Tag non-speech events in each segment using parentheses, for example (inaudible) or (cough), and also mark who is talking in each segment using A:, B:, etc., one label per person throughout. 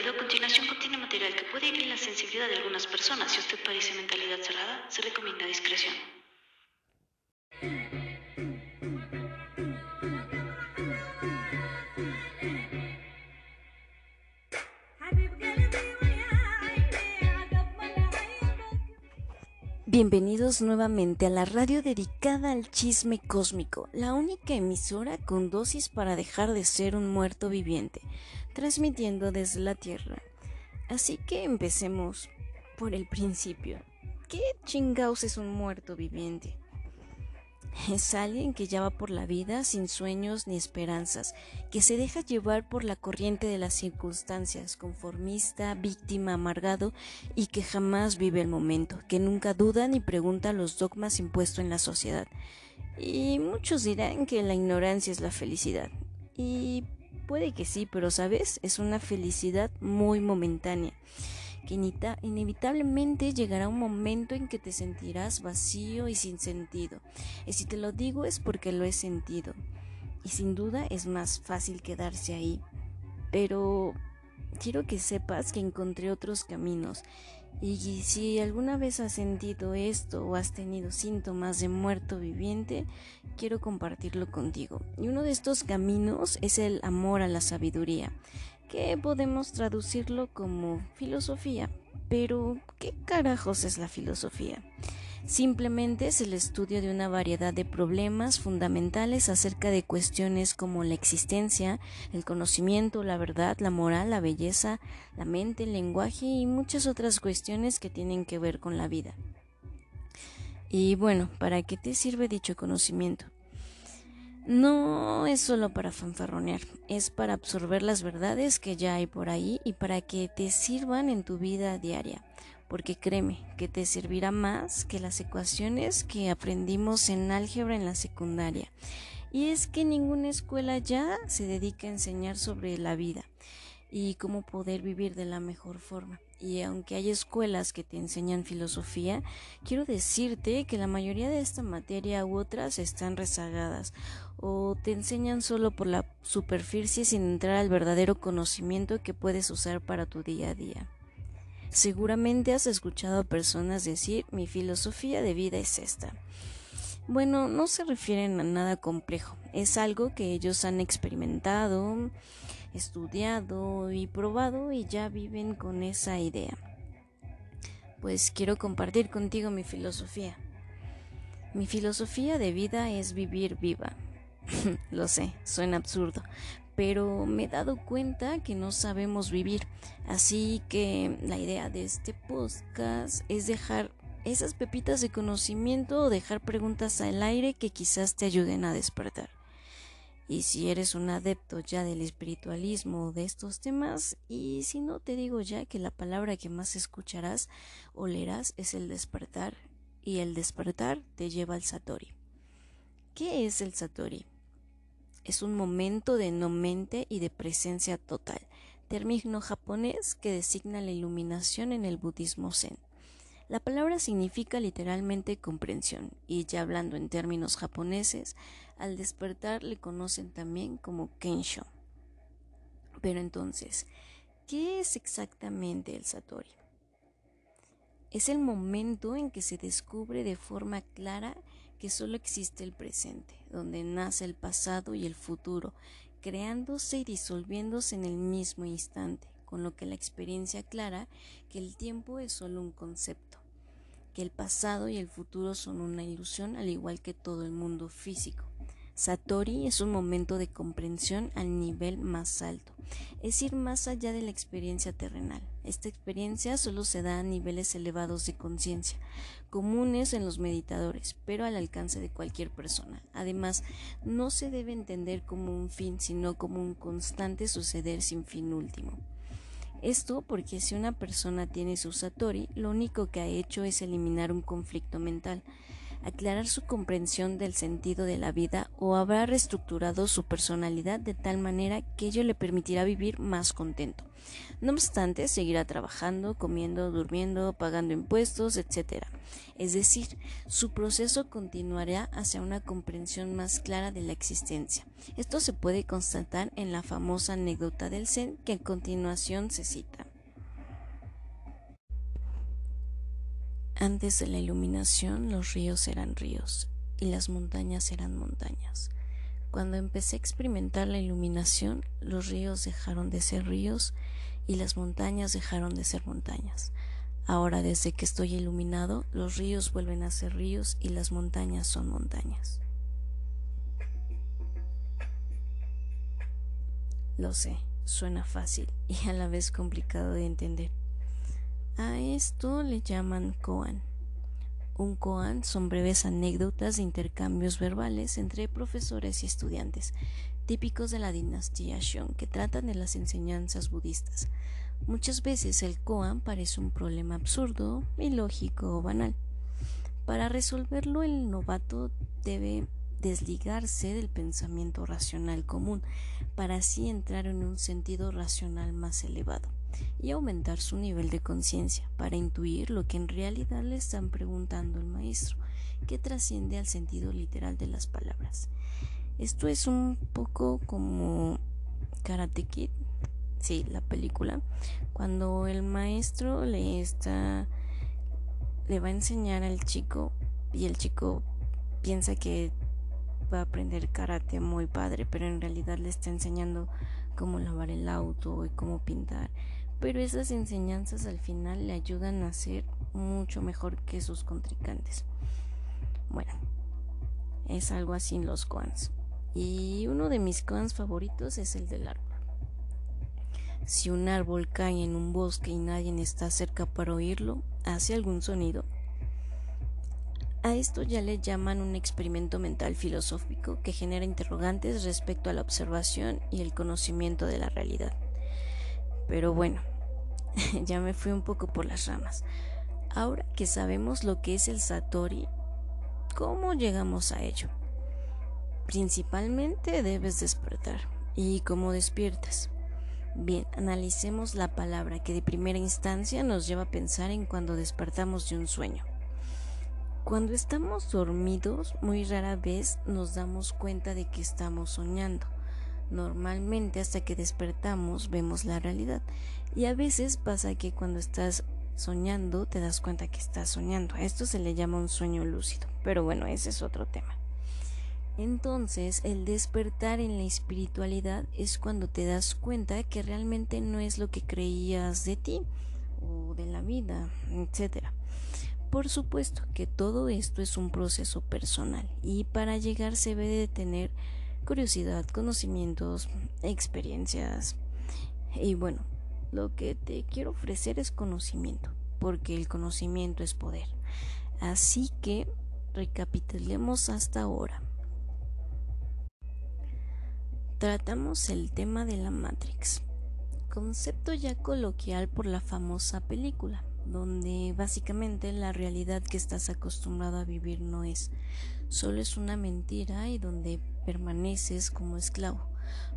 A: recomendado. A continuación contiene material que puede herir la sensibilidad de algunas personas. Si usted parece mentalidad cerrada, se recomienda discreción.
B: Bienvenidos nuevamente a la radio dedicada al chisme cósmico, la única emisora con dosis para dejar de ser un muerto viviente, transmitiendo desde la Tierra. Así que empecemos por el principio. ¿Qué chingaos es un muerto viviente? Es alguien que ya va por la vida sin sueños ni esperanzas, que se deja llevar por la corriente de las circunstancias, conformista, víctima, amargado y que jamás vive el momento, que nunca duda ni pregunta los dogmas impuestos en la sociedad. Y muchos dirán que la ignorancia es la felicidad. Y puede que sí, pero sabes, es una felicidad muy momentánea que inevitablemente llegará un momento en que te sentirás vacío y sin sentido. Y si te lo digo es porque lo he sentido. Y sin duda es más fácil quedarse ahí. Pero quiero que sepas que encontré otros caminos. Y si alguna vez has sentido esto o has tenido síntomas de muerto viviente, quiero compartirlo contigo. Y uno de estos caminos es el amor a la sabiduría que podemos traducirlo como filosofía. Pero, ¿qué carajos es la filosofía? Simplemente es el estudio de una variedad de problemas fundamentales acerca de cuestiones como la existencia, el conocimiento, la verdad, la moral, la belleza, la mente, el lenguaje y muchas otras cuestiones que tienen que ver con la vida. Y bueno, ¿para qué te sirve dicho conocimiento? No es solo para fanfarronear, es para absorber las verdades que ya hay por ahí y para que te sirvan en tu vida diaria. Porque créeme que te servirá más que las ecuaciones que aprendimos en álgebra en la secundaria. Y es que ninguna escuela ya se dedica a enseñar sobre la vida y cómo poder vivir de la mejor forma. Y aunque hay escuelas que te enseñan filosofía, quiero decirte que la mayoría de esta materia u otras están rezagadas o te enseñan solo por la superficie sin entrar al verdadero conocimiento que puedes usar para tu día a día. Seguramente has escuchado a personas decir mi filosofía de vida es esta. Bueno, no se refieren a nada complejo, es algo que ellos han experimentado, estudiado y probado y ya viven con esa idea. Pues quiero compartir contigo mi filosofía. Mi filosofía de vida es vivir viva. (laughs) Lo sé, suena absurdo, pero me he dado cuenta que no sabemos vivir. Así que la idea de este podcast es dejar esas pepitas de conocimiento o dejar preguntas al aire que quizás te ayuden a despertar. Y si eres un adepto ya del espiritualismo de estos temas, y si no te digo ya que la palabra que más escucharás o leerás es el despertar, y el despertar te lleva al Satori. ¿Qué es el Satori? Es un momento de no mente y de presencia total, término japonés que designa la iluminación en el budismo zen. La palabra significa literalmente comprensión y ya hablando en términos japoneses, al despertar le conocen también como Kensho. Pero entonces, ¿qué es exactamente el Satori? Es el momento en que se descubre de forma clara que solo existe el presente, donde nace el pasado y el futuro, creándose y disolviéndose en el mismo instante, con lo que la experiencia clara que el tiempo es solo un concepto que el pasado y el futuro son una ilusión al igual que todo el mundo físico. Satori es un momento de comprensión al nivel más alto, es ir más allá de la experiencia terrenal. Esta experiencia solo se da a niveles elevados de conciencia, comunes en los meditadores, pero al alcance de cualquier persona. Además, no se debe entender como un fin, sino como un constante suceder sin fin último. Esto porque si una persona tiene su satori, lo único que ha hecho es eliminar un conflicto mental. Aclarar su comprensión del sentido de la vida o habrá reestructurado su personalidad de tal manera que ello le permitirá vivir más contento. No obstante, seguirá trabajando, comiendo, durmiendo, pagando impuestos, etc. Es decir, su proceso continuará hacia una comprensión más clara de la existencia. Esto se puede constatar en la famosa anécdota del Zen que a continuación se cita. Antes de la iluminación los ríos eran ríos y las montañas eran montañas. Cuando empecé a experimentar la iluminación, los ríos dejaron de ser ríos y las montañas dejaron de ser montañas. Ahora desde que estoy iluminado, los ríos vuelven a ser ríos y las montañas son montañas. Lo sé, suena fácil y a la vez complicado de entender. A esto le llaman koan. Un koan son breves anécdotas de intercambios verbales entre profesores y estudiantes, típicos de la dinastía Shon, que tratan de las enseñanzas budistas. Muchas veces el koan parece un problema absurdo, ilógico o banal. Para resolverlo el novato debe desligarse del pensamiento racional común, para así entrar en un sentido racional más elevado y aumentar su nivel de conciencia para intuir lo que en realidad le están preguntando el maestro, que trasciende al sentido literal de las palabras. Esto es un poco como Karate Kid, sí, la película, cuando el maestro le está le va a enseñar al chico y el chico piensa que va a aprender karate muy padre, pero en realidad le está enseñando cómo lavar el auto y cómo pintar pero esas enseñanzas al final le ayudan a ser mucho mejor que sus contrincantes. Bueno, es algo así en los koans. Y uno de mis koans favoritos es el del árbol. Si un árbol cae en un bosque y nadie está cerca para oírlo, hace algún sonido. A esto ya le llaman un experimento mental filosófico que genera interrogantes respecto a la observación y el conocimiento de la realidad. Pero bueno, (laughs) ya me fui un poco por las ramas. Ahora que sabemos lo que es el Satori, ¿cómo llegamos a ello? Principalmente debes despertar. ¿Y cómo despiertas? Bien, analicemos la palabra que de primera instancia nos lleva a pensar en cuando despertamos de un sueño. Cuando estamos dormidos, muy rara vez nos damos cuenta de que estamos soñando. Normalmente hasta que despertamos vemos la realidad y a veces pasa que cuando estás soñando te das cuenta que estás soñando. Esto se le llama un sueño lúcido, pero bueno, ese es otro tema. Entonces, el despertar en la espiritualidad es cuando te das cuenta que realmente no es lo que creías de ti o de la vida, etc. Por supuesto que todo esto es un proceso personal y para llegar se debe de tener curiosidad, conocimientos, experiencias. Y bueno, lo que te quiero ofrecer es conocimiento, porque el conocimiento es poder. Así que recapitulemos hasta ahora. Tratamos el tema de la Matrix, concepto ya coloquial por la famosa película, donde básicamente la realidad que estás acostumbrado a vivir no es, solo es una mentira y donde permaneces como esclavo.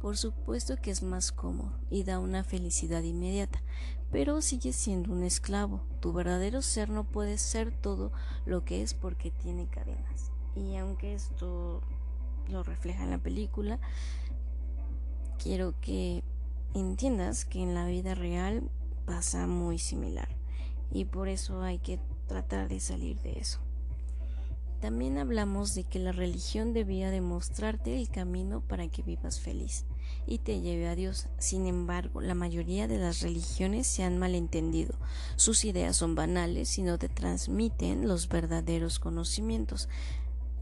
B: Por supuesto que es más cómodo y da una felicidad inmediata, pero sigues siendo un esclavo. Tu verdadero ser no puede ser todo lo que es porque tiene cadenas. Y aunque esto lo refleja en la película, quiero que entiendas que en la vida real pasa muy similar y por eso hay que tratar de salir de eso. También hablamos de que la religión debía demostrarte el camino para que vivas feliz y te lleve a Dios. Sin embargo, la mayoría de las religiones se han malentendido. Sus ideas son banales y no te transmiten los verdaderos conocimientos.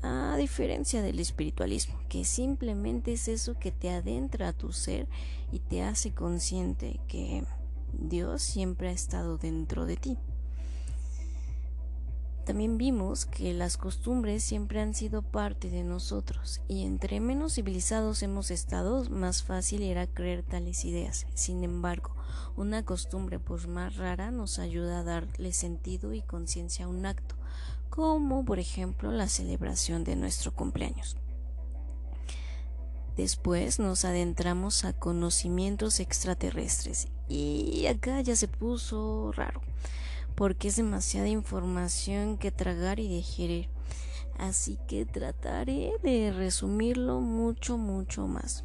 B: A diferencia del espiritualismo, que simplemente es eso que te adentra a tu ser y te hace consciente que Dios siempre ha estado dentro de ti. También vimos que las costumbres siempre han sido parte de nosotros y entre menos civilizados hemos estado, más fácil era creer tales ideas. Sin embargo, una costumbre por más rara nos ayuda a darle sentido y conciencia a un acto. como por ejemplo la celebración de nuestro cumpleaños. Después nos adentramos a conocimientos extraterrestres y acá ya se puso raro, porque es demasiada información que tragar y digerir. Así que trataré de resumirlo mucho, mucho más.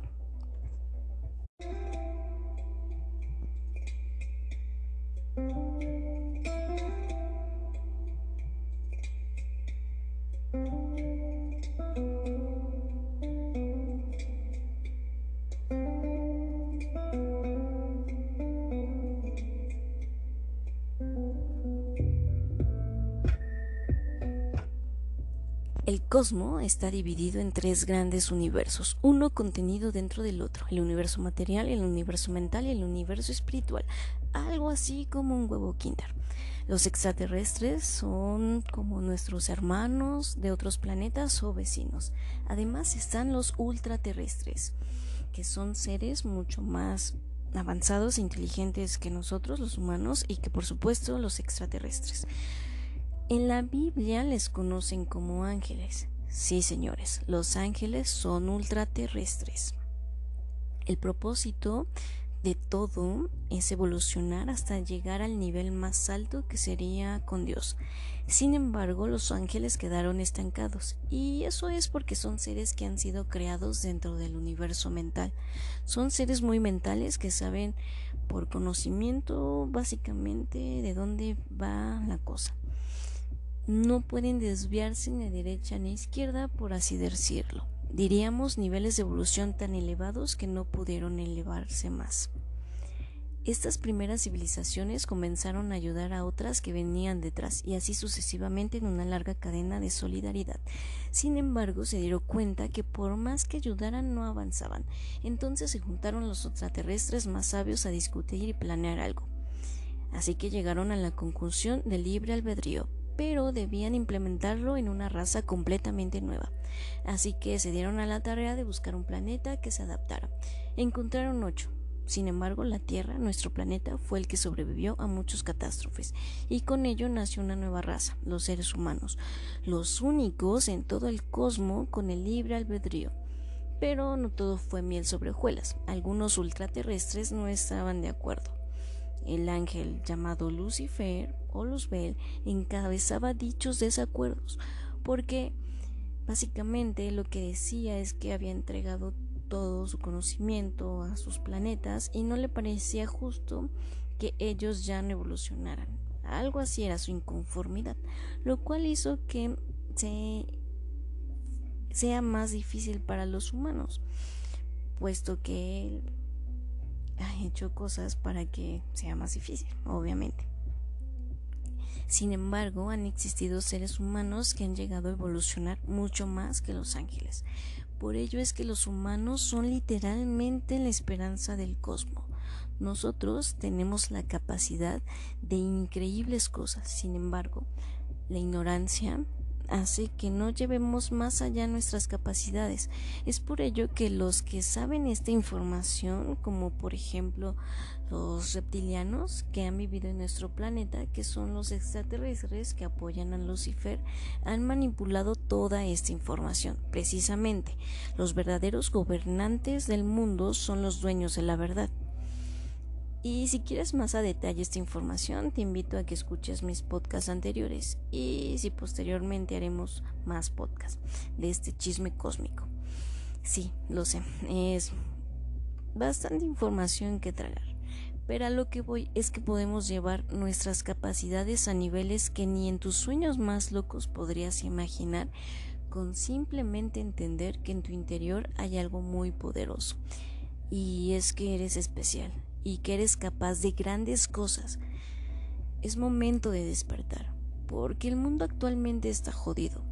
B: El cosmos está dividido en tres grandes universos, uno contenido dentro del otro, el universo material, el universo mental y el universo espiritual, algo así como un huevo kinder. Los extraterrestres son como nuestros hermanos de otros planetas o vecinos. Además están los ultraterrestres, que son seres mucho más avanzados e inteligentes que nosotros, los humanos, y que por supuesto los extraterrestres. En la Biblia les conocen como ángeles. Sí, señores, los ángeles son ultraterrestres. El propósito de todo es evolucionar hasta llegar al nivel más alto que sería con Dios. Sin embargo, los ángeles quedaron estancados, y eso es porque son seres que han sido creados dentro del universo mental. Son seres muy mentales que saben por conocimiento básicamente de dónde va la cosa no pueden desviarse ni derecha ni izquierda, por así decirlo. Diríamos niveles de evolución tan elevados que no pudieron elevarse más. Estas primeras civilizaciones comenzaron a ayudar a otras que venían detrás y así sucesivamente en una larga cadena de solidaridad. Sin embargo, se dieron cuenta que por más que ayudaran no avanzaban. Entonces se juntaron los extraterrestres más sabios a discutir y planear algo. Así que llegaron a la conclusión del libre albedrío, pero debían implementarlo en una raza completamente nueva. Así que se dieron a la tarea de buscar un planeta que se adaptara. Encontraron ocho. Sin embargo, la Tierra, nuestro planeta, fue el que sobrevivió a muchas catástrofes, y con ello nació una nueva raza, los seres humanos, los únicos en todo el cosmos con el libre albedrío. Pero no todo fue miel sobre hojuelas. Algunos ultraterrestres no estaban de acuerdo. El ángel llamado Lucifer o Luzbel encabezaba dichos desacuerdos, porque básicamente lo que decía es que había entregado todo su conocimiento a sus planetas y no le parecía justo que ellos ya no evolucionaran. Algo así era su inconformidad, lo cual hizo que se sea más difícil para los humanos, puesto que él ha hecho cosas para que sea más difícil, obviamente. Sin embargo, han existido seres humanos que han llegado a evolucionar mucho más que los ángeles. Por ello es que los humanos son literalmente la esperanza del cosmos. Nosotros tenemos la capacidad de increíbles cosas. Sin embargo, la ignorancia hace que no llevemos más allá nuestras capacidades. Es por ello que los que saben esta información, como por ejemplo los reptilianos que han vivido en nuestro planeta, que son los extraterrestres que apoyan a Lucifer, han manipulado toda esta información. Precisamente, los verdaderos gobernantes del mundo son los dueños de la verdad. Y si quieres más a detalle esta información, te invito a que escuches mis podcasts anteriores y si posteriormente haremos más podcasts de este chisme cósmico. Sí, lo sé, es bastante información que tragar. Pero a lo que voy es que podemos llevar nuestras capacidades a niveles que ni en tus sueños más locos podrías imaginar con simplemente entender que en tu interior hay algo muy poderoso. Y es que eres especial y que eres capaz de grandes cosas. Es momento de despertar, porque el mundo actualmente está jodido.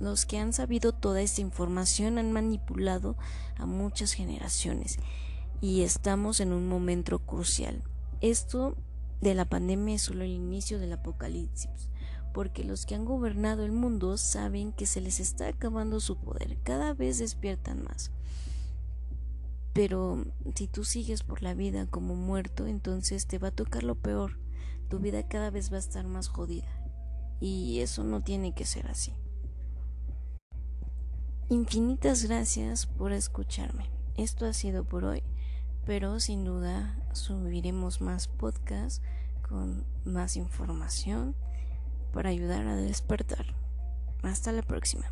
B: Los que han sabido toda esta información han manipulado a muchas generaciones y estamos en un momento crucial. Esto de la pandemia es solo el inicio del apocalipsis, porque los que han gobernado el mundo saben que se les está acabando su poder, cada vez despiertan más. Pero si tú sigues por la vida como muerto, entonces te va a tocar lo peor. Tu vida cada vez va a estar más jodida. y eso no tiene que ser así. Infinitas gracias por escucharme. Esto ha sido por hoy, pero sin duda subiremos más podcasts con más información para ayudar a despertar. Hasta la próxima.